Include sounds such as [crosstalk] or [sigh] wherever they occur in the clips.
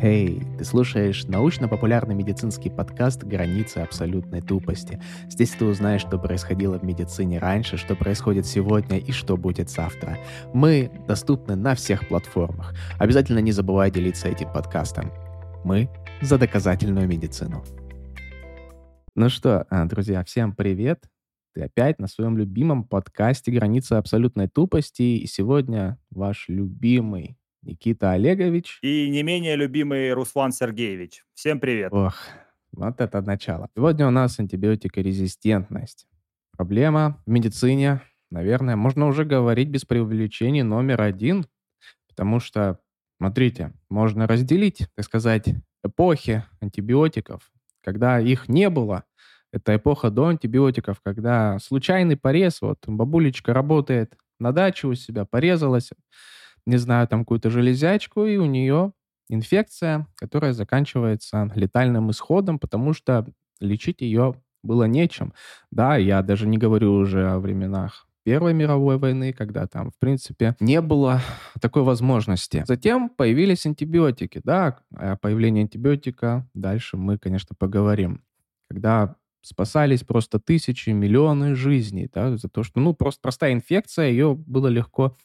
Эй, ты слушаешь научно-популярный медицинский подкаст «Границы абсолютной тупости». Здесь ты узнаешь, что происходило в медицине раньше, что происходит сегодня и что будет завтра. Мы доступны на всех платформах. Обязательно не забывай делиться этим подкастом. Мы за доказательную медицину. Ну что, а, друзья, всем привет. Ты опять на своем любимом подкасте «Границы абсолютной тупости». И сегодня ваш любимый Никита Олегович. И не менее любимый Руслан Сергеевич. Всем привет. Ох, вот это начало. Сегодня у нас антибиотикорезистентность. Проблема в медицине, наверное, можно уже говорить без преувеличений номер один, потому что, смотрите, можно разделить, так сказать, эпохи антибиотиков. Когда их не было, это эпоха до антибиотиков, когда случайный порез, вот бабулечка работает на даче у себя, порезалась, не знаю, там какую-то железячку, и у нее инфекция, которая заканчивается летальным исходом, потому что лечить ее было нечем. Да, я даже не говорю уже о временах Первой мировой войны, когда там, в принципе, не было такой возможности. Затем появились антибиотики. Да, о появлении антибиотика дальше мы, конечно, поговорим. Когда спасались просто тысячи, миллионы жизней, да, за то, что, ну, просто простая инфекция, ее было легко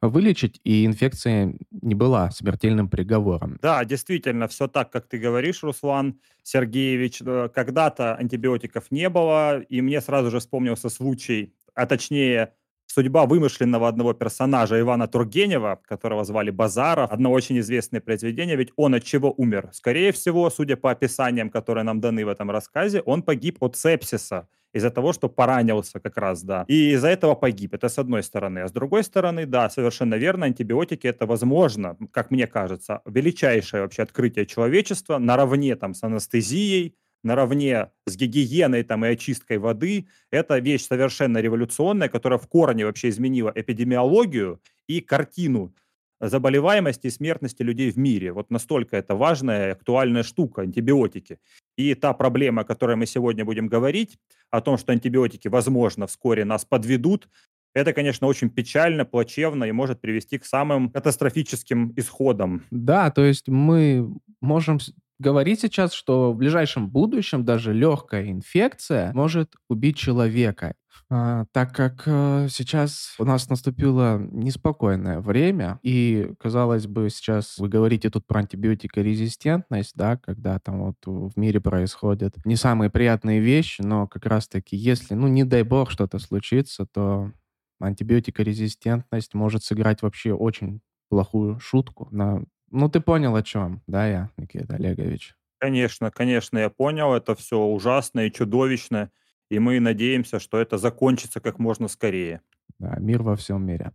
вылечить, и инфекция не была смертельным приговором. Да, действительно, все так, как ты говоришь, Руслан Сергеевич. Э, когда-то антибиотиков не было, и мне сразу же вспомнился случай, а точнее судьба вымышленного одного персонажа Ивана Тургенева, которого звали Базаров, одно очень известное произведение, ведь он от чего умер? Скорее всего, судя по описаниям, которые нам даны в этом рассказе, он погиб от сепсиса из-за того, что поранился как раз, да. И из-за этого погиб. Это с одной стороны. А с другой стороны, да, совершенно верно, антибиотики это возможно, как мне кажется, величайшее вообще открытие человечества наравне там с анестезией, наравне с гигиеной там, и очисткой воды, это вещь совершенно революционная, которая в корне вообще изменила эпидемиологию и картину заболеваемости и смертности людей в мире. Вот настолько это важная и актуальная штука, антибиотики. И та проблема, о которой мы сегодня будем говорить, о том, что антибиотики, возможно, вскоре нас подведут, это, конечно, очень печально, плачевно и может привести к самым катастрофическим исходам. Да, то есть мы можем говорить сейчас, что в ближайшем будущем даже легкая инфекция может убить человека. А, так как а, сейчас у нас наступило неспокойное время, и, казалось бы, сейчас вы говорите тут про антибиотикорезистентность, да, когда там вот в мире происходят не самые приятные вещи, но как раз-таки, если, ну, не дай бог, что-то случится, то антибиотикорезистентность может сыграть вообще очень плохую шутку на ну, ты понял, о чем, да, я, Никита Олегович? Конечно, конечно, я понял. Это все ужасно и чудовищно. И мы надеемся, что это закончится как можно скорее. Да, мир во всем мире.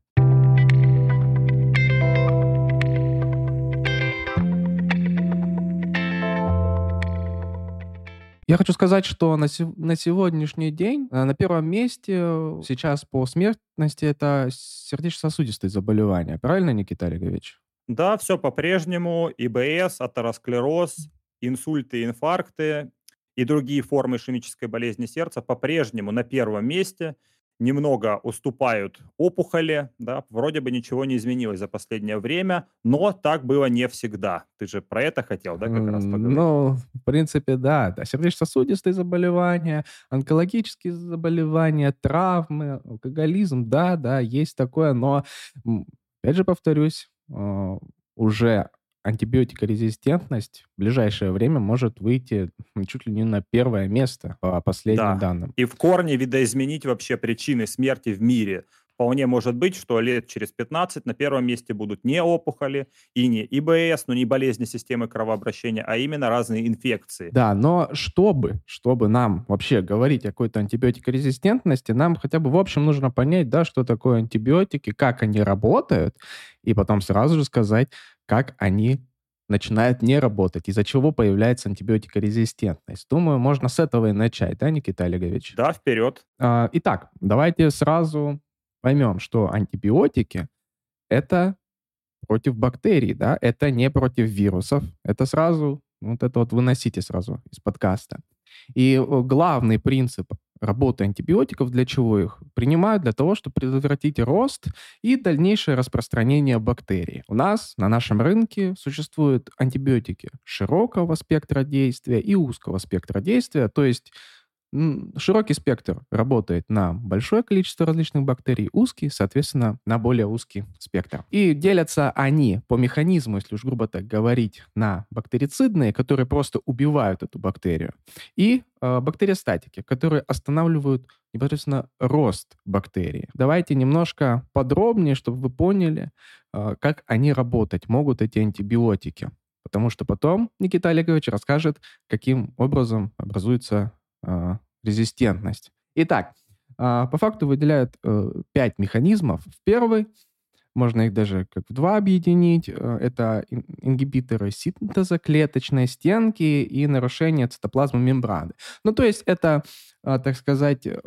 Я хочу сказать, что на, се- на сегодняшний день э, на первом месте сейчас по смертности это сердечно-сосудистые заболевания. Правильно, Никита Олегович? Да, все по-прежнему. ИБС, атеросклероз, инсульты, инфаркты и другие формы ишемической болезни сердца по-прежнему на первом месте. Немного уступают опухоли, да, вроде бы ничего не изменилось за последнее время, но так было не всегда. Ты же про это хотел, да, как раз поговорить? Ну, в принципе, да. да. Сердечно-сосудистые заболевания, онкологические заболевания, травмы, алкоголизм, да, да, есть такое, но, опять же повторюсь, уже антибиотикорезистентность в ближайшее время может выйти чуть ли не на первое место по последним да. данным. И в корне видоизменить вообще причины смерти в мире. Вполне может быть, что лет через 15 на первом месте будут не опухоли и не ИБС, но не болезни системы кровообращения, а именно разные инфекции. Да, но чтобы, чтобы нам вообще говорить о какой-то антибиотикорезистентности, нам хотя бы в общем нужно понять, да, что такое антибиотики, как они работают, и потом сразу же сказать, как они начинают не работать, из-за чего появляется антибиотикорезистентность. Думаю, можно с этого и начать, да, Никита Олегович? Да, вперед. А, итак, давайте сразу поймем, что антибиотики — это против бактерий, да, это не против вирусов. Это сразу, вот это вот выносите сразу из подкаста. И главный принцип работы антибиотиков, для чего их принимают? Для того, чтобы предотвратить рост и дальнейшее распространение бактерий. У нас на нашем рынке существуют антибиотики широкого спектра действия и узкого спектра действия, то есть Широкий спектр работает на большое количество различных бактерий, узкий, соответственно, на более узкий спектр. И делятся они по механизму, если уж грубо так говорить, на бактерицидные, которые просто убивают эту бактерию, и э, бактериостатики, которые останавливают непосредственно рост бактерии. Давайте немножко подробнее, чтобы вы поняли, э, как они работать могут, эти антибиотики. Потому что потом Никита Олегович расскажет, каким образом образуется резистентность. Итак, а, по факту выделяют э, пять механизмов. В первый, можно их даже как в два объединить, э, это ингибиторы синтеза клеточной стенки и нарушение цитоплазмы мембраны. Ну, то есть это, а, так сказать, э,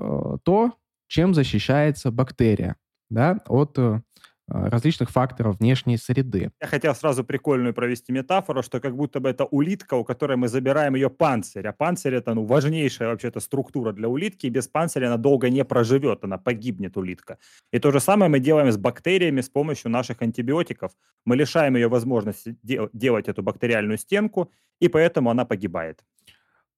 то, чем защищается бактерия да, от а, различных факторов внешней среды. Я хотел сразу прикольную провести метафору, что как будто бы это улитка, у которой мы забираем ее панцирь, а панцирь это ну, важнейшая вообще-то структура для улитки, и без панциря она долго не проживет, она погибнет, улитка. И то же самое мы делаем с бактериями с помощью наших антибиотиков. Мы лишаем ее возможности де- делать эту бактериальную стенку, и поэтому она погибает.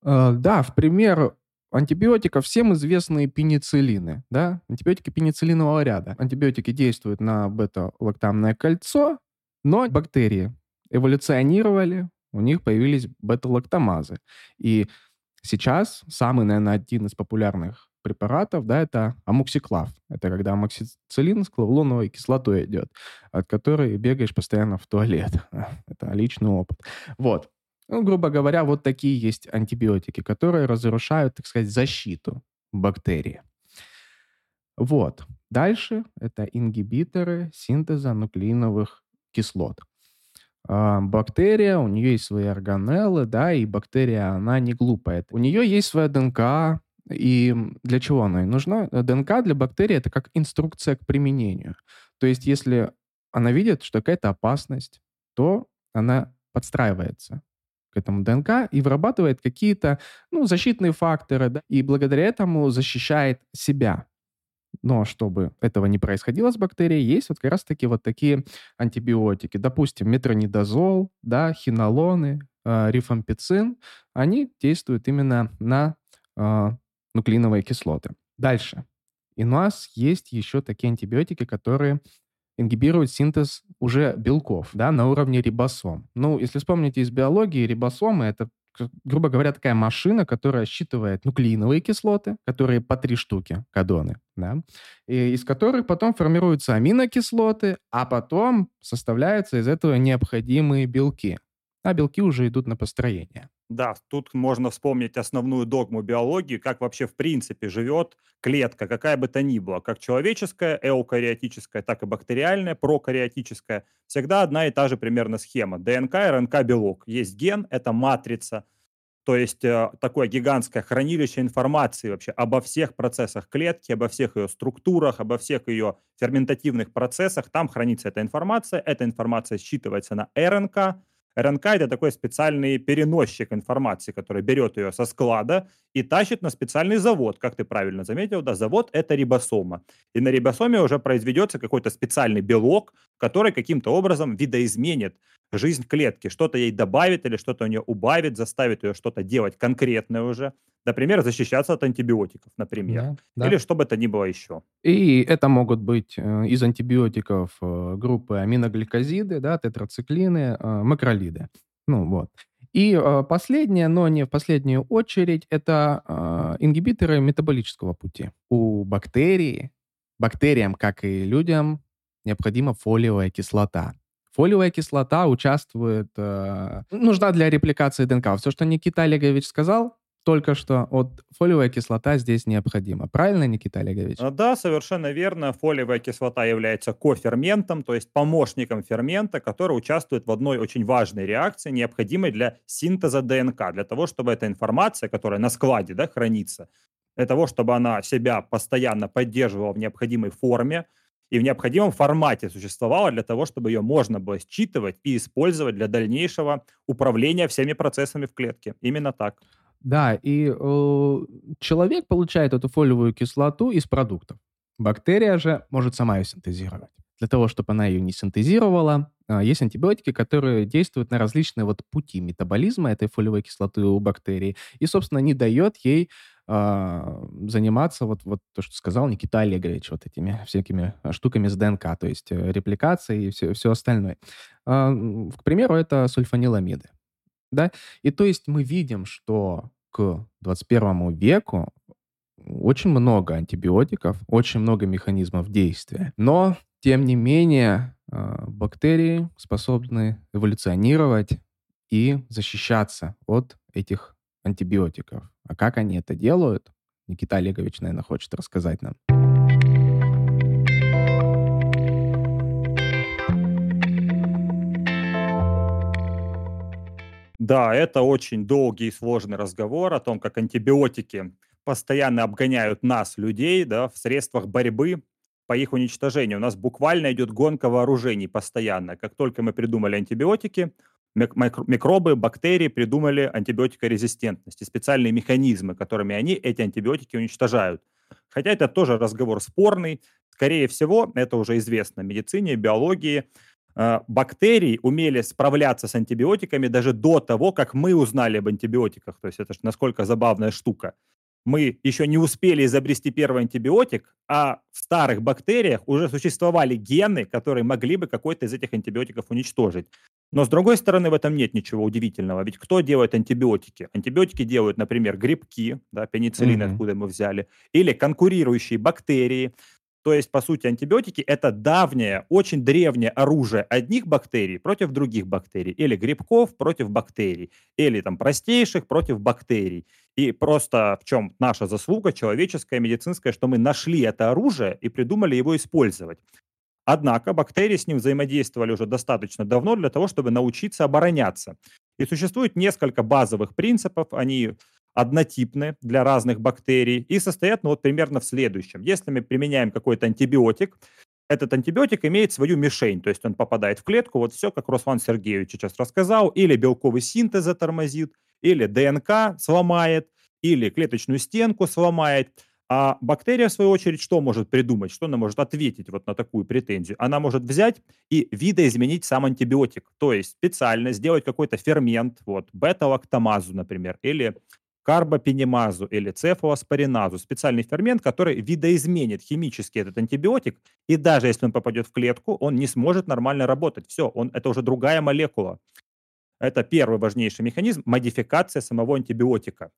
Uh, да, в пример антибиотиков всем известные пенициллины, да, антибиотики пенициллинового ряда. Антибиотики действуют на бета-лактамное кольцо, но бактерии эволюционировали, у них появились бета-лактамазы. И сейчас самый, наверное, один из популярных препаратов, да, это амоксиклав. Это когда амоксициллин с клавулоновой кислотой идет, от которой бегаешь постоянно в туалет. [laughs] Это личный опыт. Вот. Ну, грубо говоря, вот такие есть антибиотики, которые разрушают, так сказать, защиту бактерии. Вот. Дальше это ингибиторы синтеза нуклеиновых кислот. А, бактерия, у нее есть свои органеллы, да, и бактерия, она не глупая. У нее есть своя ДНК, и для чего она нужна? ДНК для бактерии это как инструкция к применению. То есть, если она видит, что какая-то опасность, то она подстраивается к этому ДНК и вырабатывает какие-то ну, защитные факторы, да, и благодаря этому защищает себя. Но чтобы этого не происходило с бактерией, есть вот как раз-таки вот такие антибиотики. Допустим, метронидозол, да, хинолоны, э, рифампицин. Они действуют именно на э, нуклеиновые кислоты. Дальше. И у нас есть еще такие антибиотики, которые ингибирует синтез уже белков, да, на уровне рибосом. Ну, если вспомните из биологии, рибосомы — это грубо говоря, такая машина, которая считывает нуклеиновые кислоты, которые по три штуки, кадоны, да, и из которых потом формируются аминокислоты, а потом составляются из этого необходимые белки а белки уже идут на построение. Да, тут можно вспомнить основную догму биологии, как вообще в принципе живет клетка, какая бы то ни была, как человеческая, эукариотическая, так и бактериальная, прокариотическая. Всегда одна и та же примерно схема. ДНК, РНК, белок. Есть ген, это матрица, то есть э, такое гигантское хранилище информации вообще обо всех процессах клетки, обо всех ее структурах, обо всех ее ферментативных процессах. Там хранится эта информация. Эта информация считывается на РНК, РНК — это такой специальный переносчик информации, который берет ее со склада и тащит на специальный завод, как ты правильно заметил, да, завод — это рибосома. И на рибосоме уже произведется какой-то специальный белок, который каким-то образом видоизменит жизнь клетки, что-то ей добавит или что-то у нее убавит, заставит ее что-то делать конкретное уже. Например, защищаться от антибиотиков, например. Да, да. Или что бы это ни было еще. И это могут быть э, из антибиотиков э, группы аминогликозиды, да, тетрациклины, э, макролиды. Ну вот. И э, последнее, но не в последнюю очередь, это э, ингибиторы метаболического пути. У бактерий, бактериям, как и людям, необходима фолиевая кислота. Фолиевая кислота участвует, э, нужна для репликации ДНК. Все, что Никита Олегович сказал, только что вот фолиевая кислота здесь необходима. Правильно, Никита Олегович? А, да, совершенно верно. Фолиевая кислота является коферментом, то есть помощником фермента, который участвует в одной очень важной реакции, необходимой для синтеза ДНК, для того, чтобы эта информация, которая на складе да, хранится, для того, чтобы она себя постоянно поддерживала в необходимой форме, и в необходимом формате существовала для того, чтобы ее можно было считывать и использовать для дальнейшего управления всеми процессами в клетке. Именно так. Да, и э, человек получает эту фолиевую кислоту из продуктов. Бактерия же может сама ее синтезировать. Для того, чтобы она ее не синтезировала, а, есть антибиотики, которые действуют на различные вот пути метаболизма этой фолиевой кислоты у бактерий. И, собственно, не дает ей а, заниматься, вот, вот то, что сказал Никита Олегович, вот этими всякими штуками с ДНК, то есть э, репликацией и все, все остальное. А, к примеру, это сульфаниламиды. Да? И то есть мы видим, что к 21 веку очень много антибиотиков, очень много механизмов действия. Но, тем не менее, а, бактерии способны эволюционировать и защищаться от этих антибиотиков. А как они это делают? Никита Олегович, наверное, хочет рассказать нам. Да, это очень долгий и сложный разговор о том, как антибиотики постоянно обгоняют нас, людей, да, в средствах борьбы по их уничтожению. У нас буквально идет гонка вооружений постоянно. Как только мы придумали антибиотики, микробы, бактерии придумали антибиотикорезистентность и специальные механизмы, которыми они эти антибиотики уничтожают. Хотя это тоже разговор спорный. Скорее всего, это уже известно медицине, биологии. Э, бактерии умели справляться с антибиотиками даже до того, как мы узнали об антибиотиках. То есть это же насколько забавная штука мы еще не успели изобрести первый антибиотик, а в старых бактериях уже существовали гены, которые могли бы какой-то из этих антибиотиков уничтожить. Но с другой стороны, в этом нет ничего удивительного. Ведь кто делает антибиотики? Антибиотики делают, например, грибки, да, пенициллин, mm-hmm. откуда мы взяли, или конкурирующие бактерии. То есть, по сути, антибиотики – это давнее, очень древнее оружие одних бактерий против других бактерий, или грибков против бактерий, или там простейших против бактерий. И просто в чем наша заслуга человеческая, медицинская, что мы нашли это оружие и придумали его использовать. Однако бактерии с ним взаимодействовали уже достаточно давно для того, чтобы научиться обороняться. И существует несколько базовых принципов, они однотипны для разных бактерий и состоят ну, вот примерно в следующем. Если мы применяем какой-то антибиотик, этот антибиотик имеет свою мишень, то есть он попадает в клетку, вот все, как Руслан Сергеевич сейчас рассказал, или белковый синтез затормозит, или ДНК сломает, или клеточную стенку сломает. А бактерия, в свою очередь, что может придумать? Что она может ответить вот на такую претензию? Она может взять и видоизменить сам антибиотик, то есть специально сделать какой-то фермент, вот, бета-лактамазу, например, или карбопенемазу или цефалоспориназу, специальный фермент, который видоизменит химически этот антибиотик, и даже если он попадет в клетку, он не сможет нормально работать. Все, он, это уже другая молекула. Это первый важнейший механизм – модификация самого антибиотика.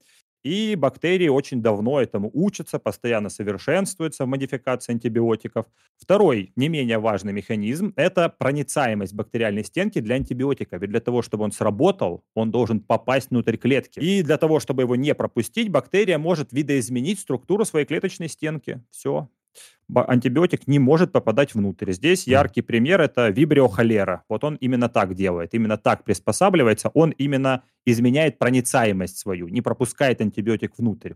И бактерии очень давно этому учатся, постоянно совершенствуются в модификации антибиотиков. Второй, не менее важный механизм – это проницаемость бактериальной стенки для антибиотика. Ведь для того, чтобы он сработал, он должен попасть внутрь клетки. И для того, чтобы его не пропустить, бактерия может видоизменить структуру своей клеточной стенки. Все, антибиотик не может попадать внутрь. Здесь яркий пример – это вибриохолера. Вот он именно так делает, именно так приспосабливается. Он именно изменяет проницаемость свою, не пропускает антибиотик внутрь.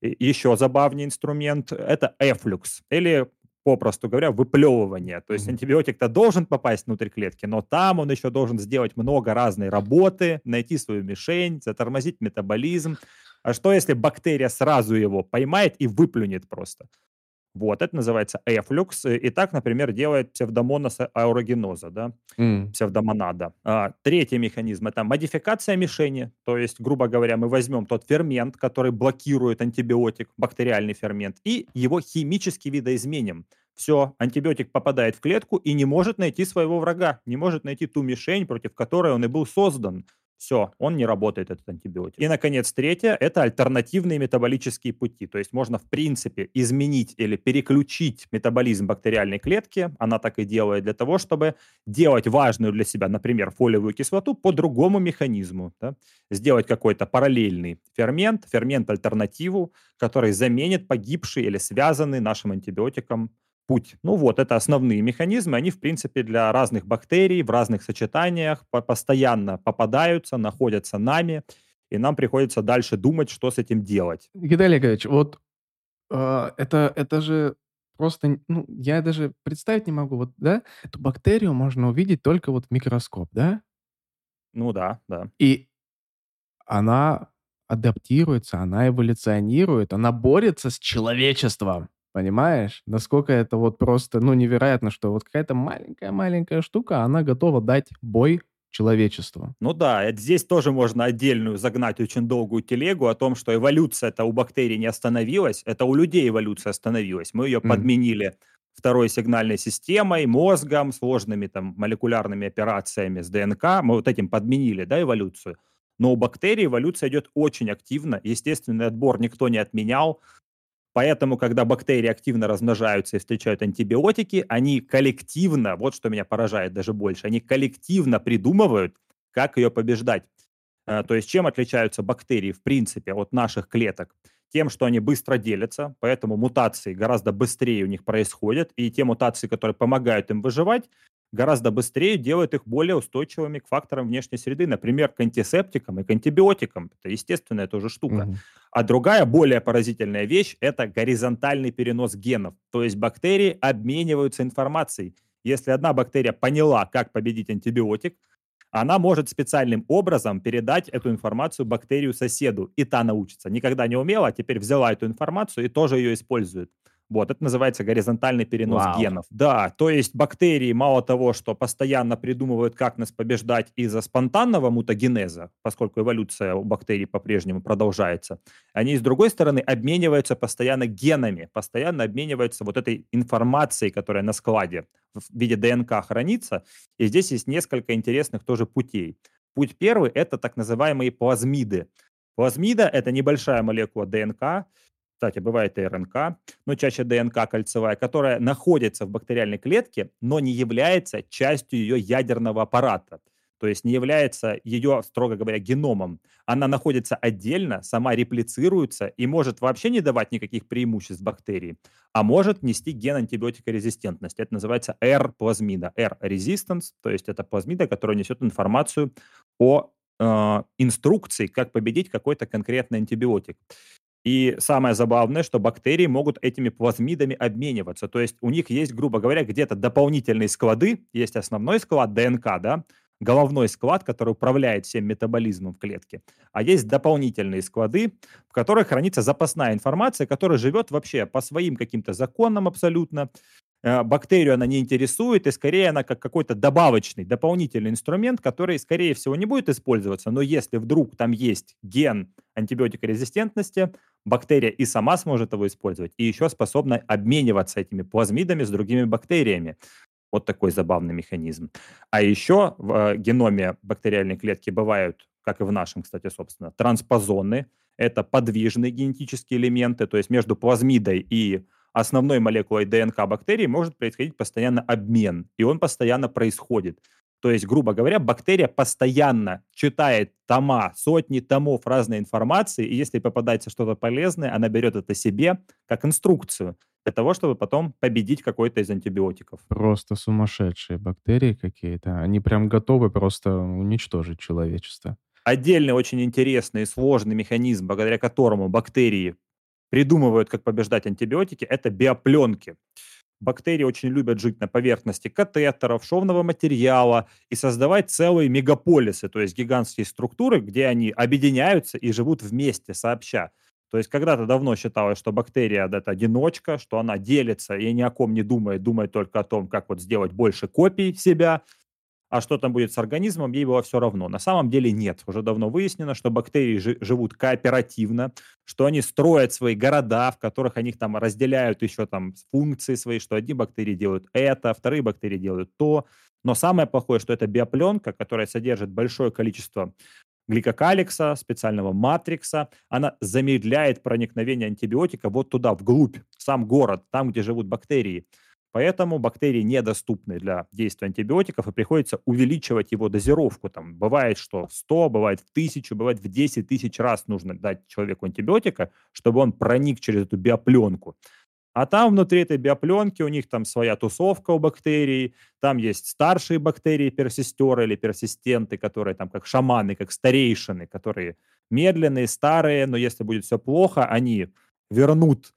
Еще забавный инструмент – это эфлюкс, или попросту говоря, выплевывание. То есть антибиотик-то должен попасть внутрь клетки, но там он еще должен сделать много разной работы, найти свою мишень, затормозить метаболизм. А что, если бактерия сразу его поймает и выплюнет просто? Вот, это называется эфлюкс. И так, например, делает псевдомонас аурогеноза, да, mm. псевдомонада. А, третий механизм – это модификация мишени. То есть, грубо говоря, мы возьмем тот фермент, который блокирует антибиотик, бактериальный фермент, и его химически видоизменим. Все, антибиотик попадает в клетку и не может найти своего врага, не может найти ту мишень, против которой он и был создан. Все, он не работает, этот антибиотик. И, наконец, третье – это альтернативные метаболические пути. То есть можно, в принципе, изменить или переключить метаболизм бактериальной клетки, она так и делает, для того, чтобы делать важную для себя, например, фолиевую кислоту по другому механизму. Да? Сделать какой-то параллельный фермент, фермент-альтернативу, который заменит погибший или связанный нашим антибиотиком путь. Ну вот, это основные механизмы. Они, в принципе, для разных бактерий в разных сочетаниях постоянно попадаются, находятся нами, и нам приходится дальше думать, что с этим делать. Никита Олегович, вот э, это, это же просто, ну, я даже представить не могу, вот, да, эту бактерию можно увидеть только вот в микроскоп, да? Ну да, да. И она адаптируется, она эволюционирует, она борется с человечеством. Понимаешь? Насколько это вот просто, ну, невероятно, что вот какая-то маленькая-маленькая штука, она готова дать бой человечеству. Ну да, здесь тоже можно отдельную загнать очень долгую телегу о том, что эволюция это у бактерий не остановилась, это у людей эволюция остановилась. Мы ее mm. подменили второй сигнальной системой, мозгом, сложными там молекулярными операциями с ДНК. Мы вот этим подменили, да, эволюцию. Но у бактерий эволюция идет очень активно. Естественный отбор никто не отменял. Поэтому, когда бактерии активно размножаются и встречают антибиотики, они коллективно, вот что меня поражает даже больше, они коллективно придумывают, как ее побеждать. Э, то есть чем отличаются бактерии, в принципе, от наших клеток? Тем, что они быстро делятся, поэтому мутации гораздо быстрее у них происходят, и те мутации, которые помогают им выживать, гораздо быстрее делают их более устойчивыми к факторам внешней среды, например, к антисептикам и к антибиотикам. Это естественная тоже штука. Угу. А другая, более поразительная вещь – это горизонтальный перенос генов. То есть бактерии обмениваются информацией. Если одна бактерия поняла, как победить антибиотик, она может специальным образом передать эту информацию бактерию соседу, и та научится. Никогда не умела, а теперь взяла эту информацию и тоже ее использует. Вот, это называется горизонтальный перенос Вау. генов. Да, то есть бактерии мало того, что постоянно придумывают, как нас побеждать из-за спонтанного мутагенеза, поскольку эволюция у бактерий по-прежнему продолжается, они, с другой стороны, обмениваются постоянно генами, постоянно обмениваются вот этой информацией, которая на складе в виде ДНК хранится. И здесь есть несколько интересных тоже путей. Путь первый – это так называемые плазмиды. Плазмида – это небольшая молекула ДНК, кстати, бывает и РНК, но чаще ДНК кольцевая, которая находится в бактериальной клетке, но не является частью ее ядерного аппарата. То есть не является ее, строго говоря, геномом. Она находится отдельно, сама реплицируется и может вообще не давать никаких преимуществ бактерии, а может нести ген антибиотикорезистентности. Это называется R-плазмида. R-resistance, то есть это плазмида, которая несет информацию о э, инструкции, как победить какой-то конкретный антибиотик. И самое забавное, что бактерии могут этими плазмидами обмениваться. То есть у них есть, грубо говоря, где-то дополнительные склады. Есть основной склад ДНК, да, головной склад, который управляет всем метаболизмом в клетке. А есть дополнительные склады, в которых хранится запасная информация, которая живет вообще по своим каким-то законам абсолютно. Э, бактерию она не интересует, и скорее она как какой-то добавочный, дополнительный инструмент, который, скорее всего, не будет использоваться, но если вдруг там есть ген антибиотикорезистентности, бактерия и сама сможет его использовать, и еще способна обмениваться этими плазмидами с другими бактериями. Вот такой забавный механизм. А еще в э, геноме бактериальной клетки бывают, как и в нашем, кстати, собственно, транспозоны. Это подвижные генетические элементы, то есть между плазмидой и основной молекулой ДНК бактерии может происходить постоянно обмен, и он постоянно происходит. То есть, грубо говоря, бактерия постоянно читает тома, сотни томов разной информации, и если попадается что-то полезное, она берет это себе как инструкцию для того, чтобы потом победить какой-то из антибиотиков. Просто сумасшедшие бактерии какие-то. Они прям готовы просто уничтожить человечество. Отдельный очень интересный и сложный механизм, благодаря которому бактерии придумывают, как побеждать антибиотики, это биопленки. Бактерии очень любят жить на поверхности катетеров, шовного материала и создавать целые мегаполисы, то есть гигантские структуры, где они объединяются и живут вместе, сообща. То есть когда-то давно считалось, что бактерия – это одиночка, что она делится и ни о ком не думает, думает только о том, как вот сделать больше копий себя – а что там будет с организмом, ей было все равно. На самом деле нет. Уже давно выяснено, что бактерии жи- живут кооперативно, что они строят свои города, в которых они там разделяют еще там функции свои, что одни бактерии делают это, вторые бактерии делают то. Но самое плохое, что это биопленка, которая содержит большое количество гликокаликса, специального матрикса, она замедляет проникновение антибиотика вот туда, вглубь, в сам город, там, где живут бактерии. Поэтому бактерии недоступны для действия антибиотиков, и приходится увеличивать его дозировку. Там бывает, что в 100, бывает в 1000, бывает в 10 тысяч раз нужно дать человеку антибиотика, чтобы он проник через эту биопленку. А там внутри этой биопленки у них там своя тусовка у бактерий, там есть старшие бактерии, персистеры или персистенты, которые там как шаманы, как старейшины, которые медленные, старые, но если будет все плохо, они вернут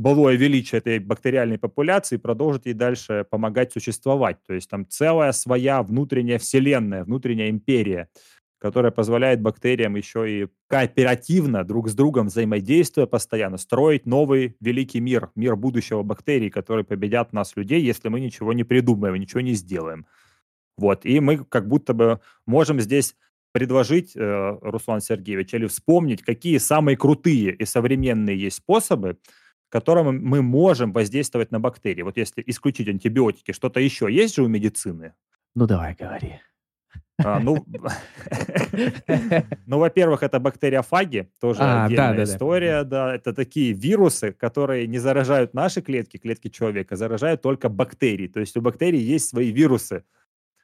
былое величие этой бактериальной популяции продолжит ей дальше помогать существовать. То есть там целая своя внутренняя вселенная, внутренняя империя, которая позволяет бактериям еще и кооперативно друг с другом взаимодействуя постоянно, строить новый великий мир, мир будущего бактерий, которые победят нас, людей, если мы ничего не придумаем, ничего не сделаем. Вот, и мы как будто бы можем здесь предложить, э, Руслан Сергеевич, или вспомнить, какие самые крутые и современные есть способы, которыми мы можем воздействовать на бактерии. Вот если исключить антибиотики, что-то еще есть же у медицины? Ну, давай, говори. А, ну, [laughs] ну, во-первых, это бактериофаги, тоже а, отдельная да, да, история, да. да. Это такие вирусы, которые не заражают наши клетки, клетки человека, заражают только бактерии. То есть у бактерий есть свои вирусы.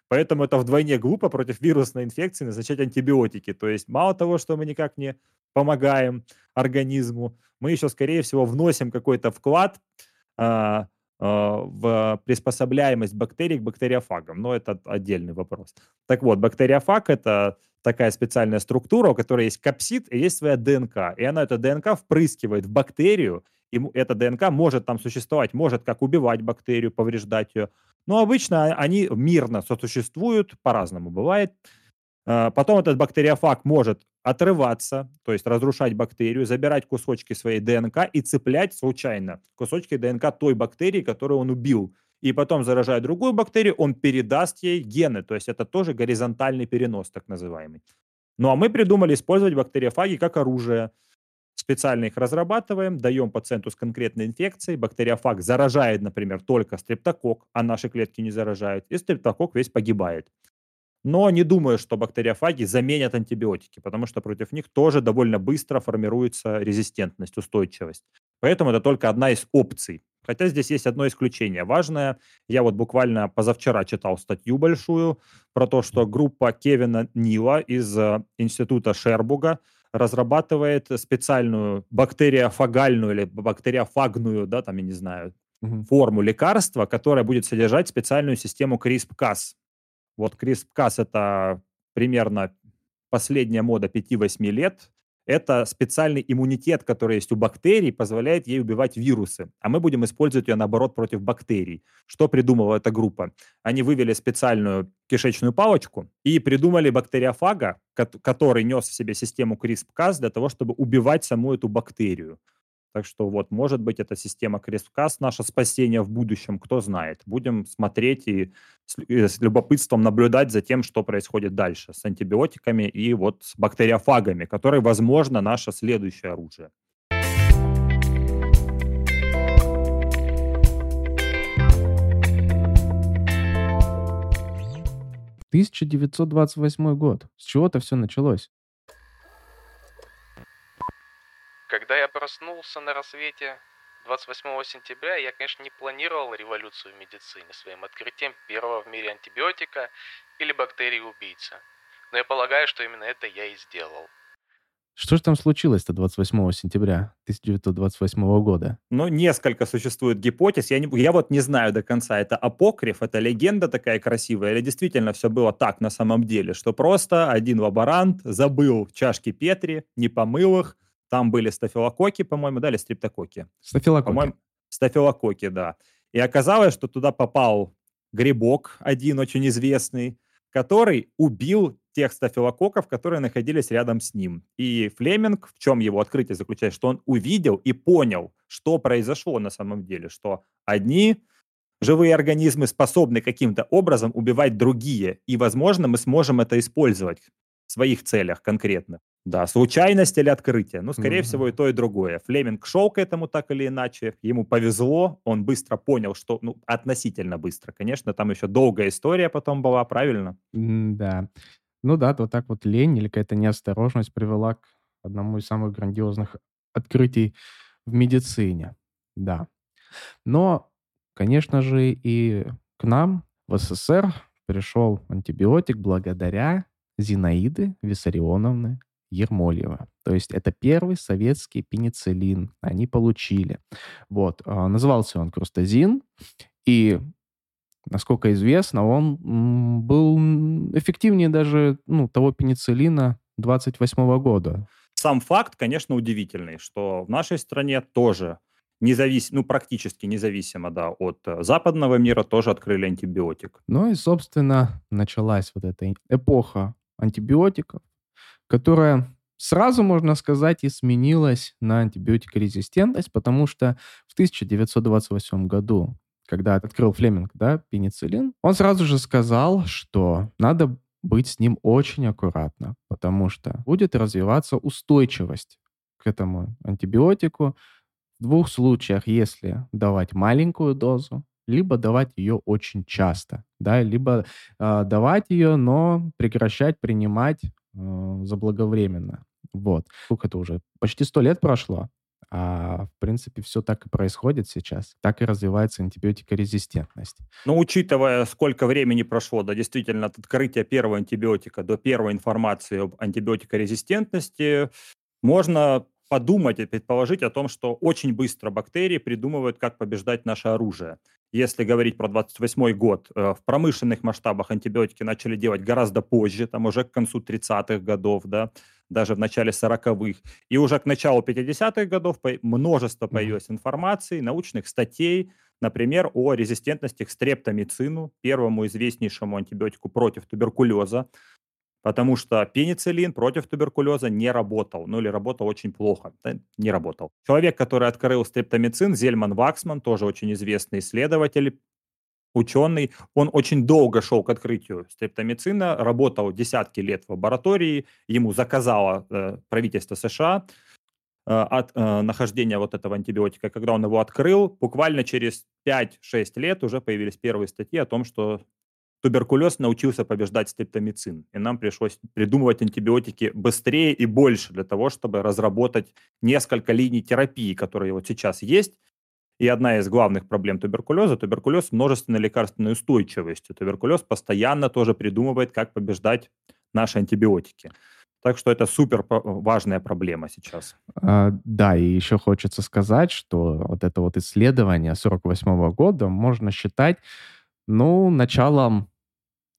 Поэтому это вдвойне глупо против вирусной инфекции назначать антибиотики. То есть мало того, что мы никак не помогаем организму, мы еще, скорее всего, вносим какой-то вклад а, а, в приспособляемость бактерий к бактериофагам. Но это отдельный вопрос. Так вот, бактериофаг – это такая специальная структура, у которой есть капсид и есть своя ДНК. И она эту ДНК впрыскивает в бактерию, и эта ДНК может там существовать, может как убивать бактерию, повреждать ее. Но обычно они мирно сосуществуют, по-разному бывает. А, потом этот бактериофаг может отрываться, то есть разрушать бактерию, забирать кусочки своей ДНК и цеплять случайно кусочки ДНК той бактерии, которую он убил. И потом, заражая другую бактерию, он передаст ей гены. То есть это тоже горизонтальный перенос, так называемый. Ну а мы придумали использовать бактериофаги как оружие. Специально их разрабатываем, даем пациенту с конкретной инфекцией. Бактериофаг заражает, например, только стрептокок, а наши клетки не заражают. И стрептокок весь погибает. Но не думаю, что бактериофаги заменят антибиотики, потому что против них тоже довольно быстро формируется резистентность, устойчивость. Поэтому это только одна из опций. Хотя здесь есть одно исключение важное. Я вот буквально позавчера читал статью большую про то, что группа Кевина Нила из э, института Шербуга разрабатывает специальную бактериофагальную или бактериофагную, да, там, я не знаю, угу. форму лекарства, которая будет содержать специальную систему CRISPR-Cas. Вот CRISPR-Cas это примерно последняя мода 5-8 лет. Это специальный иммунитет, который есть у бактерий, позволяет ей убивать вирусы. А мы будем использовать ее, наоборот, против бактерий. Что придумала эта группа? Они вывели специальную кишечную палочку и придумали бактериофага, который нес в себе систему CRISPR-Cas для того, чтобы убивать саму эту бактерию. Так что вот, может быть, эта система CRISPR-Cas наше спасение в будущем, кто знает. Будем смотреть и с, и с любопытством наблюдать за тем, что происходит дальше с антибиотиками и вот с бактериофагами, которые, возможно, наше следующее оружие. «1928 год. С чего-то все началось. Когда я проснулся на рассвете 28 сентября, я, конечно, не планировал революцию в медицине своим открытием первого в мире антибиотика или бактерии-убийца. Но я полагаю, что именно это я и сделал. Что же там случилось-то 28 сентября 1928 года? Ну, несколько существует гипотез. Я, не, я вот не знаю до конца, это апокриф, это легенда такая красивая, или действительно все было так на самом деле, что просто один лаборант забыл чашки Петри, не помыл их, там были стафилококки, по-моему, да, или стриптококи? Стафилококки. По-моему, стафилококки, да. И оказалось, что туда попал грибок один очень известный, который убил тех стафилококков, которые находились рядом с ним. И Флеминг, в чем его открытие заключается, что он увидел и понял, что произошло на самом деле, что одни живые организмы способны каким-то образом убивать другие, и, возможно, мы сможем это использовать в своих целях конкретно. Да, случайность или открытие. Ну, скорее mm-hmm. всего, и то, и другое. Флеминг шел к этому так или иначе. Ему повезло. Он быстро понял, что... Ну, относительно быстро. Конечно, там еще долгая история потом была, правильно? Mm, да. Ну да, вот так вот лень или какая-то неосторожность привела к одному из самых грандиозных открытий в медицине. Да. Но, конечно же, и к нам в СССР пришел антибиотик благодаря Зинаиды Виссарионовны Ермольева. То есть это первый советский пенициллин. Они получили. Вот. А, назывался он Крустазин. И, насколько известно, он был эффективнее даже ну, того пенициллина 28 года. Сам факт, конечно, удивительный, что в нашей стране тоже независ... ну, практически независимо, да, от э, западного мира тоже открыли антибиотик. Ну и, собственно, началась вот эта эпоха антибиотиков, которая сразу, можно сказать, и сменилась на антибиотикорезистентность, потому что в 1928 году, когда открыл Флеминг да, пенициллин, он сразу же сказал, что надо быть с ним очень аккуратно, потому что будет развиваться устойчивость к этому антибиотику в двух случаях, если давать маленькую дозу, либо давать ее очень часто, да, либо э, давать ее, но прекращать принимать э, заблаговременно. Вот. Сколько это уже? Почти сто лет прошло. А в принципе все так и происходит сейчас. Так и развивается антибиотикорезистентность. Но учитывая, сколько времени прошло, да, действительно, от открытия первого антибиотика до первой информации об антибиотикорезистентности, можно подумать и предположить о том, что очень быстро бактерии придумывают, как побеждать наше оружие. Если говорить про 28 год, э, в промышленных масштабах антибиотики начали делать гораздо позже, там уже к концу 30-х годов, да, даже в начале 40-х. И уже к началу 50-х годов множество появилось информации, научных статей, например, о резистентности к стрептомицину, первому известнейшему антибиотику против туберкулеза, потому что пенициллин против туберкулеза не работал, ну или работал очень плохо, да, не работал. Человек, который открыл стрептомицин, Зельман Ваксман, тоже очень известный исследователь, ученый, он очень долго шел к открытию стрептомицина, работал десятки лет в лаборатории, ему заказало э, правительство США э, от э, нахождения вот этого антибиотика. Когда он его открыл, буквально через 5-6 лет уже появились первые статьи о том, что туберкулез научился побеждать стрептомицин, и нам пришлось придумывать антибиотики быстрее и больше для того, чтобы разработать несколько линий терапии, которые вот сейчас есть. И одна из главных проблем туберкулеза – туберкулез множественной лекарственной устойчивости. Туберкулез постоянно тоже придумывает, как побеждать наши антибиотики. Так что это супер важная проблема сейчас. А, да, и еще хочется сказать, что вот это вот исследование 48 года можно считать, ну, началом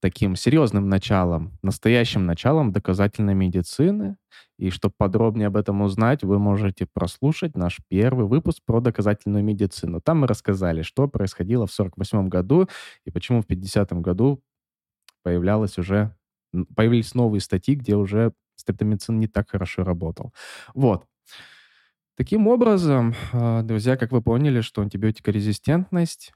таким серьезным началом, настоящим началом доказательной медицины. И чтобы подробнее об этом узнать, вы можете прослушать наш первый выпуск про доказательную медицину. Там мы рассказали, что происходило в 1948 году и почему в 50 году появлялось уже, появились новые статьи, где уже стрептомицин не так хорошо работал. Вот. Таким образом, а, друзья, как вы поняли, что антибиотикорезистентность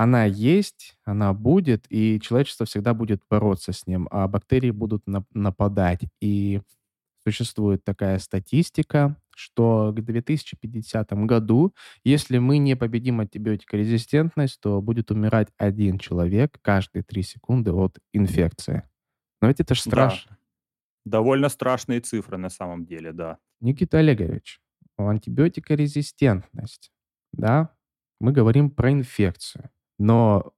она есть, она будет, и человечество всегда будет бороться с ним, а бактерии будут нападать. И существует такая статистика, что к 2050 году, если мы не победим антибиотикорезистентность, то будет умирать один человек каждые 3 секунды от инфекции. Но ведь это же страшно. Да. Довольно страшные цифры на самом деле, да. Никита Олегович, антибиотикорезистентность, да, мы говорим про инфекцию. Но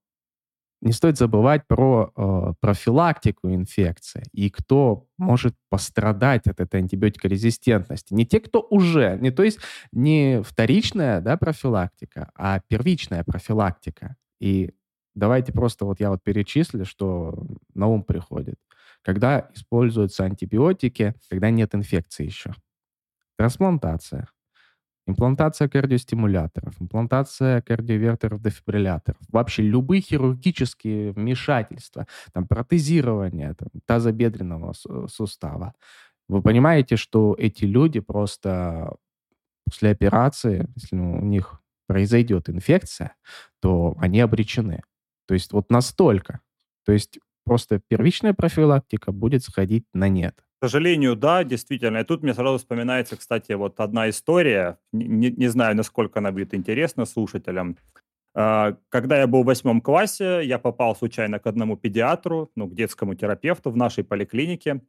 не стоит забывать про э, профилактику инфекции и кто может пострадать от этой антибиотикорезистентности. Не те, кто уже, не то есть не вторичная да, профилактика, а первичная профилактика. И давайте просто вот я вот перечислю, что на ум приходит. Когда используются антибиотики, когда нет инфекции еще. Трансплантация, имплантация кардиостимуляторов, имплантация кардиовертеров, дефибрилляторов, вообще любые хирургические вмешательства, там, протезирование там, тазобедренного сустава. Вы понимаете, что эти люди просто после операции, если у них произойдет инфекция, то они обречены. То есть вот настолько. То есть просто первичная профилактика будет сходить на нет. К сожалению, да, действительно. И тут мне сразу вспоминается, кстати, вот одна история. Не, не знаю, насколько она будет интересна слушателям. А, когда я был в восьмом классе, я попал случайно к одному педиатру, ну, к детскому терапевту в нашей поликлинике.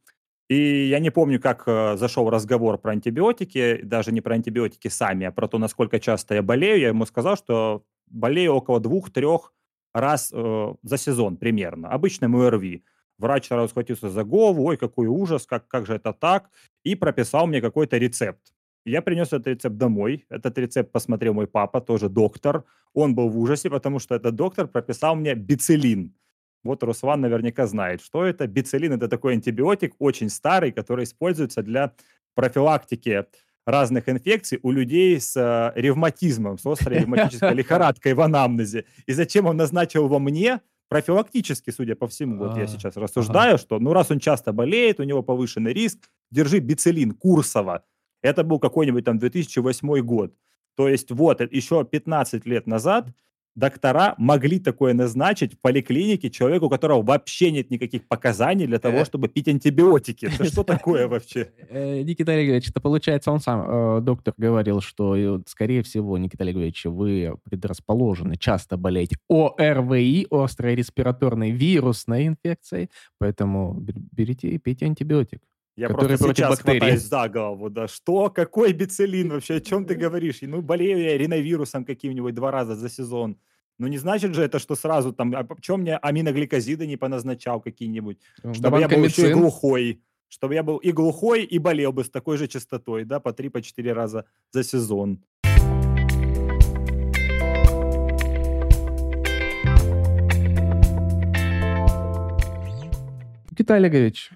И я не помню, как э, зашел разговор про антибиотики, даже не про антибиотики сами, а про то, насколько часто я болею. Я ему сказал, что болею около двух-трех раз э, за сезон примерно, обычным ОРВИ. Врач сразу схватился за голову, ой, какой ужас, как, как же это так, и прописал мне какой-то рецепт. Я принес этот рецепт домой. Этот рецепт посмотрел мой папа, тоже доктор. Он был в ужасе, потому что этот доктор прописал мне бицелин. Вот Руслан наверняка знает, что это. Бицелин – это такой антибиотик, очень старый, который используется для профилактики разных инфекций у людей с э, ревматизмом, с острой ревматической [laughs] лихорадкой в анамнезе. И зачем он назначил его мне? Профилактически, судя по всему, вот я А, сейчас рассуждаю, что ну раз он часто болеет, у него повышенный риск, держи бицелин Курсова. Это был какой-нибудь там 2008 год. То есть вот э, еще 15 лет назад доктора могли такое назначить в поликлинике человеку, у которого вообще нет никаких показаний для того, Э. чтобы пить антибиотики. Это [laughs] что такое вообще? Э, Никита Олегович, это получается, он сам, э, доктор, говорил, что, скорее всего, Никита Олегович, вы предрасположены часто болеть ОРВИ, острой респираторной вирусной инфекцией, поэтому бер- берите и пейте антибиотик. Я Который просто сейчас бактерий. хватаюсь за голову, да. Что? Какой бицелин вообще? О чем ты говоришь? Ну, болею я риновирусом каким-нибудь два раза за сезон. Ну, не значит же это, что сразу там... А почему мне аминогликозиды не поназначал какие-нибудь? Чтобы я был еще и глухой. Чтобы я был и глухой, и болел бы с такой же частотой, да, по 3-4 раза за сезон. Никита Олегович,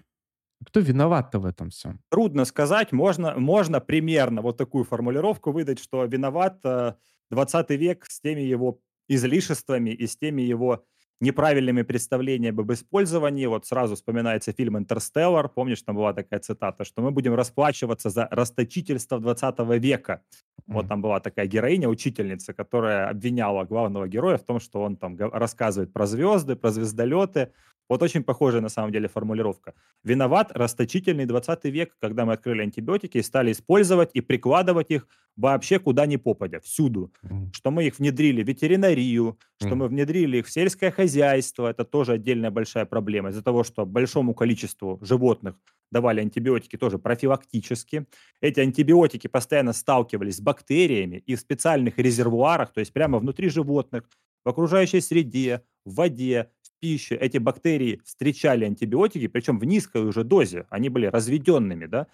кто виноват-то в этом всем? Трудно сказать, можно, можно примерно вот такую формулировку выдать, что виноват э, 20 век с теми его излишествами и с теми его неправильными представлениями об использовании. Вот сразу вспоминается фильм «Интерстеллар». Помнишь, там была такая цитата, что мы будем расплачиваться за расточительство 20 века. Вот Мгм. там была такая героиня, учительница, которая обвиняла главного героя в том, что он там рассказывает про звезды, про звездолеты. Вот очень похожая на самом деле формулировка. Виноват расточительный 20 век, когда мы открыли антибиотики и стали использовать и прикладывать их вообще куда ни попадя, всюду. М. Что мы их внедрили в ветеринарию, что Мгм. мы внедрили их в сельское хозяйство. Это тоже отдельная большая проблема из-за того, что большому количеству животных давали антибиотики тоже профилактически. Эти антибиотики постоянно сталкивались с бактериями и в специальных резервуарах, то есть прямо внутри животных, в окружающей среде, в воде, в пище. Эти бактерии встречали антибиотики, причем в низкой уже дозе. Они были разведенными, да,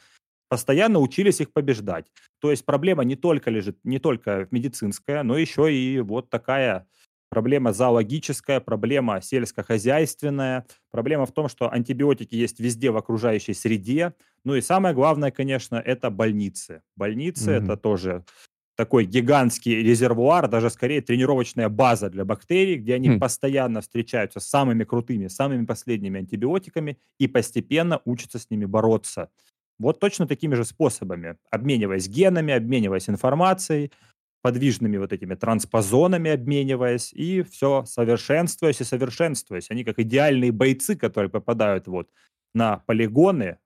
постоянно учились их побеждать. То есть проблема не только лежит, не только медицинская, но еще и вот такая проблема зоологическая, проблема сельскохозяйственная, проблема в том, что антибиотики есть везде в окружающей среде. Ну и самое главное, конечно, это больницы. Больницы Мгм. это тоже такой гигантский резервуар, даже скорее тренировочная база для бактерий, где они Хм. постоянно встречаются с самыми крутыми, самыми последними антибиотиками и постепенно учатся с ними бороться. Вот точно такими же способами, обмениваясь генами, обмениваясь информацией, подвижными вот этими транспозонами обмениваясь, и все совершенствуясь и совершенствуясь. Они как идеальные бойцы, которые попадают вот на полигоны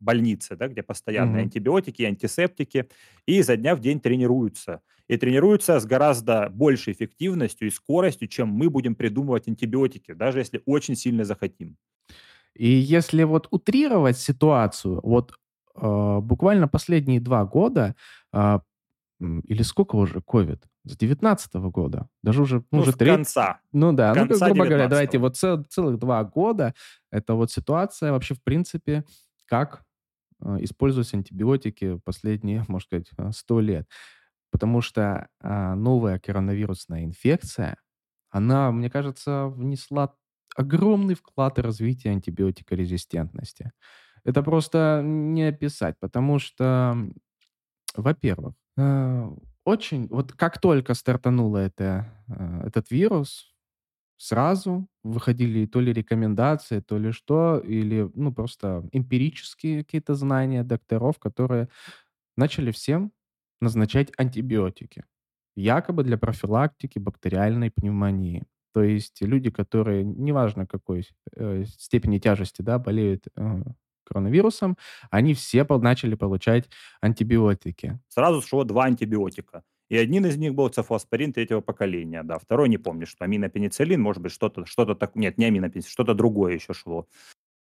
больницы, да, где постоянные Мгм. антибиотики антисептики, и изо дня в день тренируются. И тренируются с гораздо большей эффективностью и скоростью, чем мы будем придумывать антибиотики, даже если очень сильно захотим. И если вот утрировать ситуацию, вот э, буквально последние два года, м, или сколько уже ковид? С 19 года? Даже уже, ну, Ну, уже с треть- конца. Ну да, ну, конца грубо говоря, 19-го. давайте вот цел- целых два года, это вот ситуация вообще, в принципе, как э, используются антибиотики последние, [laughs] можно сказать, э, 100 лет. Потому что а, новая коронавирусная инфекция, она, мне кажется, внесла огромный вклад в развитие антибиотикорезистентности. Это просто не описать, потому что, во-первых, э, очень, вот как только стартануло это, э, этот вирус, сразу выходили то ли рекомендации, то ли что, или, ну, просто эмпирические какие-то знания докторов, которые начали всем назначать антибиотики. Якобы для профилактики бактериальной пневмонии. То есть люди, которые, неважно какой э, степени тяжести, да, болеют э, коронавирусом, они все начали получать антибиотики. Сразу шло два антибиотика. И один из них был цефалоспорин третьего поколения, да. Второй не помню, что аминопенициллин, может быть, что-то что так... Нет, не аминопенициллин, что-то другое еще шло.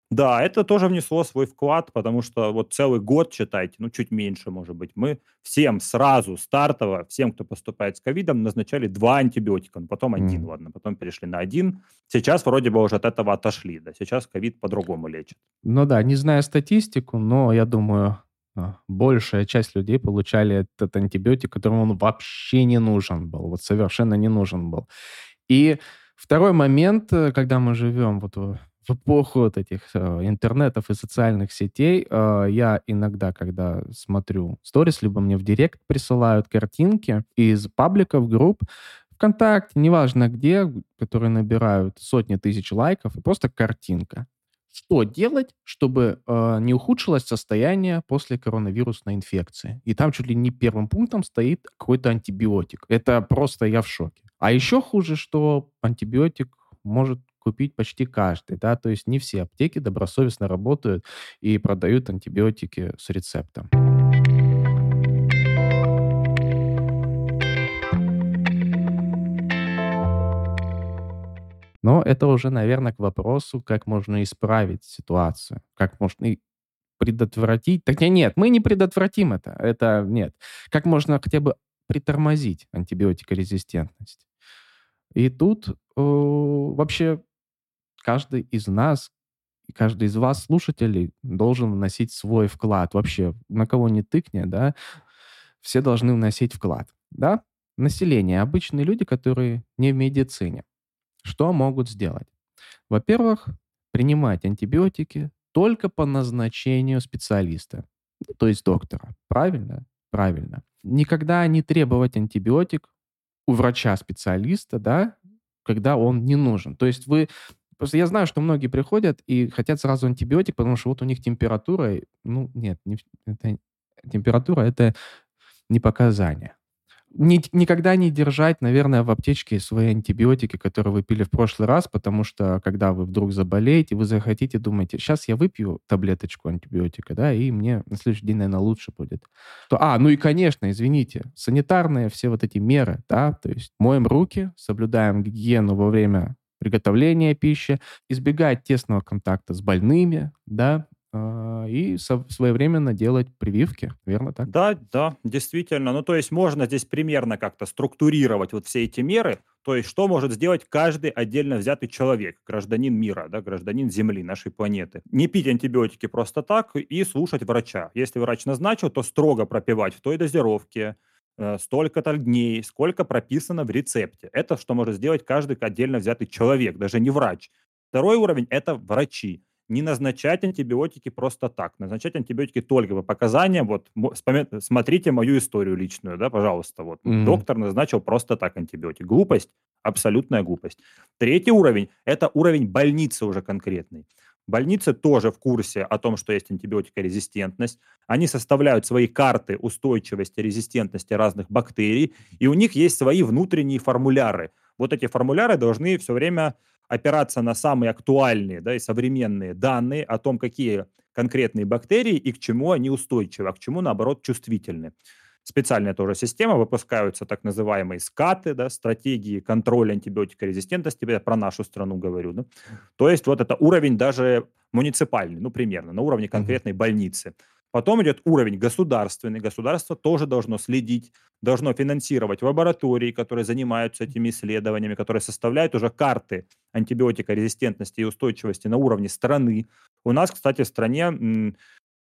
Да, это тоже внесло свой вклад, потому что вот целый год, читайте, ну, чуть меньше, может быть, мы всем сразу, стартово, всем, кто поступает с ковидом, назначали два антибиотика, ну, потом один, Мгм. ладно, потом перешли на один. Сейчас вроде бы уже от этого отошли, да, сейчас ковид по-другому лечит. Ну да, не знаю статистику, но я думаю, большая часть людей получали этот антибиотик, которому он вообще не нужен был, вот совершенно не нужен был. И второй момент, э, когда мы живем вот в в эпоху вот этих э, интернетов и социальных сетей, э, я иногда, когда смотрю сторис, либо мне в директ присылают картинки из пабликов, групп, ВКонтакте, неважно где, которые набирают сотни тысяч лайков, и просто картинка. Что делать, чтобы э, не ухудшилось состояние после коронавирусной инфекции? И там чуть ли не первым пунктом стоит какой-то антибиотик. Это просто я в шоке. А еще хуже, что антибиотик может купить почти каждый, да, то есть не все аптеки добросовестно работают и продают антибиотики с рецептом. Но это уже, наверное, к вопросу, как можно исправить ситуацию, как можно предотвратить. Так нет, мы не предотвратим это. Это нет. Как можно хотя бы притормозить антибиотикорезистентность. И тут э, вообще каждый из нас, каждый из вас, слушателей, должен вносить свой вклад. Вообще, на кого не тыкни, да, все должны вносить вклад. Да? Население, обычные люди, которые не в медицине. Что могут сделать? Во-первых, принимать антибиотики только по назначению специалиста, то есть доктора. Правильно? Правильно. Никогда не требовать антибиотик у врача-специалиста, да, когда он не нужен. То есть вы... Просто я знаю, что многие приходят и хотят сразу антибиотик, потому что вот у них температура... Ну, нет, не, это, температура — это не показание ни, никогда не держать, наверное, в аптечке свои антибиотики, которые вы пили в прошлый раз, потому что, когда вы вдруг заболеете, вы захотите, думаете, сейчас я выпью таблеточку антибиотика, да, и мне на следующий день, наверное, лучше будет. То, а, ну и, конечно, извините, санитарные все вот эти меры, да, то есть моем руки, соблюдаем гигиену во время приготовления пищи, избегать тесного контакта с больными, да, и своевременно делать прививки, верно так? Да, да, действительно. Ну, то есть можно здесь примерно как-то структурировать вот все эти меры, то есть что может сделать каждый отдельно взятый человек, гражданин мира, да, гражданин Земли, нашей планеты. Не пить антибиотики просто так и слушать врача. Если врач назначил, то строго пропивать в той дозировке, э, столько-то дней, сколько прописано в рецепте. Это что может сделать каждый отдельно взятый человек, даже не врач. Второй уровень – это врачи не назначать антибиотики просто так. Назначать антибиотики только по показаниям. Вот смотрите мою историю личную, да, пожалуйста. Вот mm-hmm. доктор назначил просто так антибиотик. Глупость, абсолютная глупость. Третий уровень – это уровень больницы уже конкретный. Больницы тоже в курсе о том, что есть антибиотикорезистентность. Они составляют свои карты устойчивости, резистентности разных бактерий, и у них есть свои внутренние формуляры. Вот эти формуляры должны все время опираться на самые актуальные да, и современные данные о том, какие конкретные бактерии и к чему они устойчивы, а к чему, наоборот, чувствительны. Специальная тоже система, выпускаются так называемые скаты, да, стратегии контроля антибиотикорезистентности, я про нашу страну говорю. Да. То есть вот это уровень даже муниципальный, ну, примерно, на уровне конкретной mm-hmm. больницы. Потом идет уровень государственный. Государство тоже должно следить, должно финансировать лаборатории, которые занимаются этими исследованиями, которые составляют уже карты антибиотикорезистентности и устойчивости на уровне страны. У нас, кстати, в стране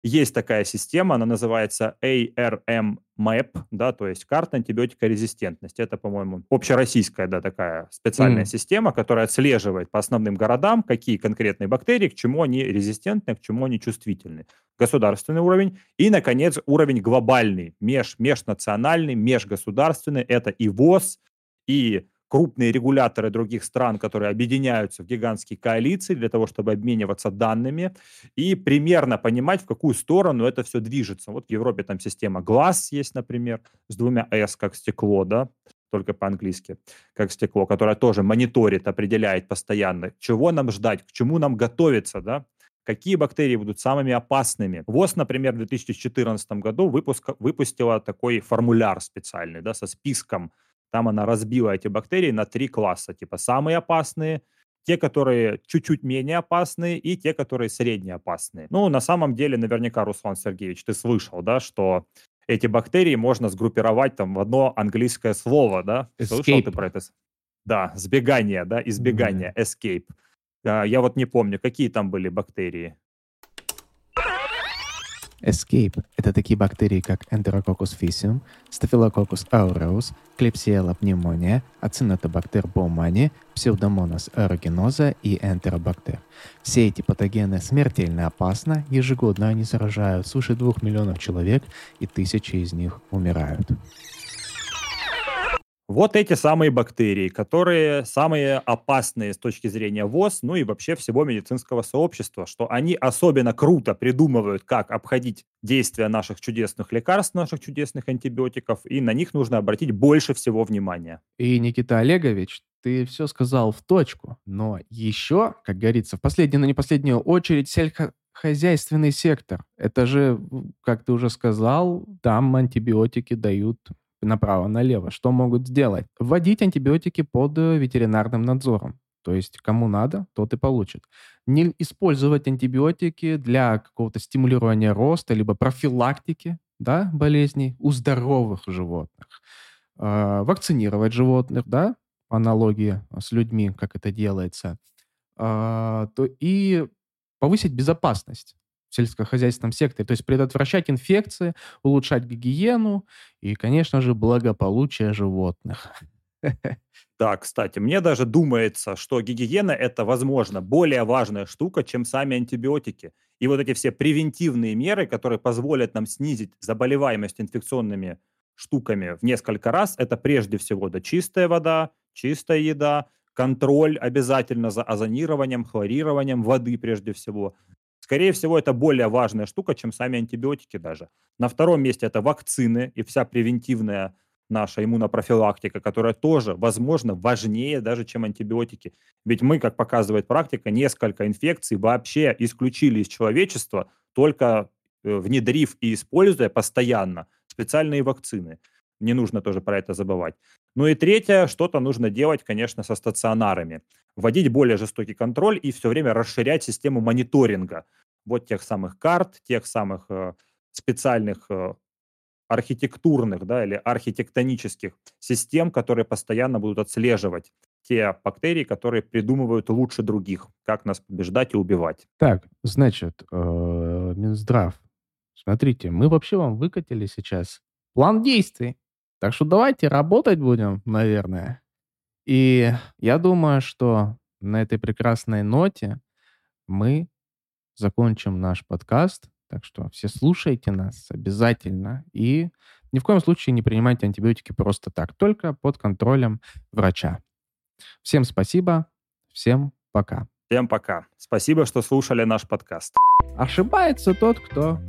есть такая система, она называется ARM MAP, да, то есть карта антибиотикорезистентности. Это, по-моему, общероссийская, да, такая специальная mm. система, которая отслеживает по основным городам, какие конкретные бактерии, к чему они резистентны, к чему они чувствительны. Государственный уровень. И, наконец, уровень глобальный, меж, межнациональный, межгосударственный. Это и ВОЗ, и крупные регуляторы других стран, которые объединяются в гигантские коалиции для того, чтобы обмениваться данными и примерно понимать, в какую сторону это все движется. Вот в Европе там система глаз есть, например, с двумя S, как стекло, да, только по-английски, как стекло, которое тоже мониторит, определяет постоянно, чего нам ждать, к чему нам готовиться, да, какие бактерии будут самыми опасными. ВОЗ, например, в 2014 году выпуск, выпустила такой формуляр специальный, да, со списком там она разбила эти бактерии на три класса. Типа самые опасные, те, которые чуть-чуть менее опасные, и те, которые средне опасные. Ну, на самом деле, наверняка, Руслан Сергеевич, ты слышал, да, что эти бактерии можно сгруппировать там в одно английское слово, да? Escape. Слышал ты про это? Да, сбегание, да, избегание, mm-hmm. escape. А, я вот не помню, какие там были бактерии. Escape – это такие бактерии, как Enterococcus faecium, Staphylococcus aureus, Klebsiella pneumonia, Acinetobacter baumannii, Pseudomonas aeruginosa и Enterobacter. Все эти патогены смертельно опасны, ежегодно они заражают свыше двух миллионов человек, и тысячи из них умирают. Вот эти самые бактерии, которые самые опасные с точки зрения ВОЗ, ну и вообще всего медицинского сообщества, что они особенно круто придумывают, как обходить действия наших чудесных лекарств, наших чудесных антибиотиков, и на них нужно обратить больше всего внимания. И, Никита Олегович, ты все сказал в точку, но еще, как говорится, в последнюю, но не последнюю очередь, сельскохозяйственный сектор. Это же, как ты уже сказал, там антибиотики дают направо-налево. Что могут сделать? Вводить антибиотики под э, ветеринарным надзором. То есть кому надо, тот и получит. Не использовать антибиотики для какого-то стимулирования роста, либо профилактики да, болезней у здоровых животных. Э, вакцинировать животных, да, по аналогии с людьми, как это делается. Э, то и повысить безопасность сельскохозяйственном секторе. То есть предотвращать инфекции, улучшать гигиену и, конечно же, благополучие животных. [laughs] Да, кстати, мне даже думается, что гигиена – это, возможно, более важная штука, чем сами антибиотики. И вот эти все превентивные меры, которые позволят нам снизить заболеваемость инфекционными штуками в несколько раз, это прежде всего да, чистая вода, чистая еда, контроль обязательно за озонированием, хлорированием воды прежде всего. Скорее всего, это более важная штука, чем сами антибиотики даже. На втором месте это вакцины и вся превентивная наша иммунопрофилактика, которая тоже, возможно, важнее даже, чем антибиотики. Ведь мы, как показывает практика, несколько инфекций вообще исключили из человечества, только э, внедрив и используя постоянно специальные вакцины. Не нужно тоже про это забывать. Ну и третье, что-то нужно делать, конечно, со стационарами. Вводить более жестокий контроль и все время расширять систему мониторинга. Вот тех самых карт, тех самых э, специальных э, архитектурных да, или архитектонических систем, которые постоянно будут отслеживать те бактерии, которые придумывают лучше других, как нас побеждать и убивать. Так, значит, э, Минздрав, смотрите, мы вообще вам выкатили сейчас план действий. Так что давайте работать будем, наверное. И я думаю, что на этой прекрасной ноте мы закончим наш подкаст. Так что все слушайте нас обязательно. И ни в коем случае не принимайте антибиотики просто так, только под контролем врача. Всем спасибо, всем пока. Всем пока. Спасибо, что слушали наш подкаст. Ошибается тот, кто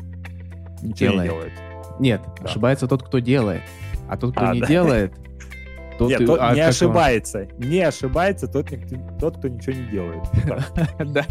Ничего делает. не делает. Нет, Да. ошибается тот, кто делает. А тот, кто А, не да. делает, [laughs] тот Нет, и- тот а не как он- ошибается. Не ошибается тот, тот, кто ничего не делает. [laughs] Да.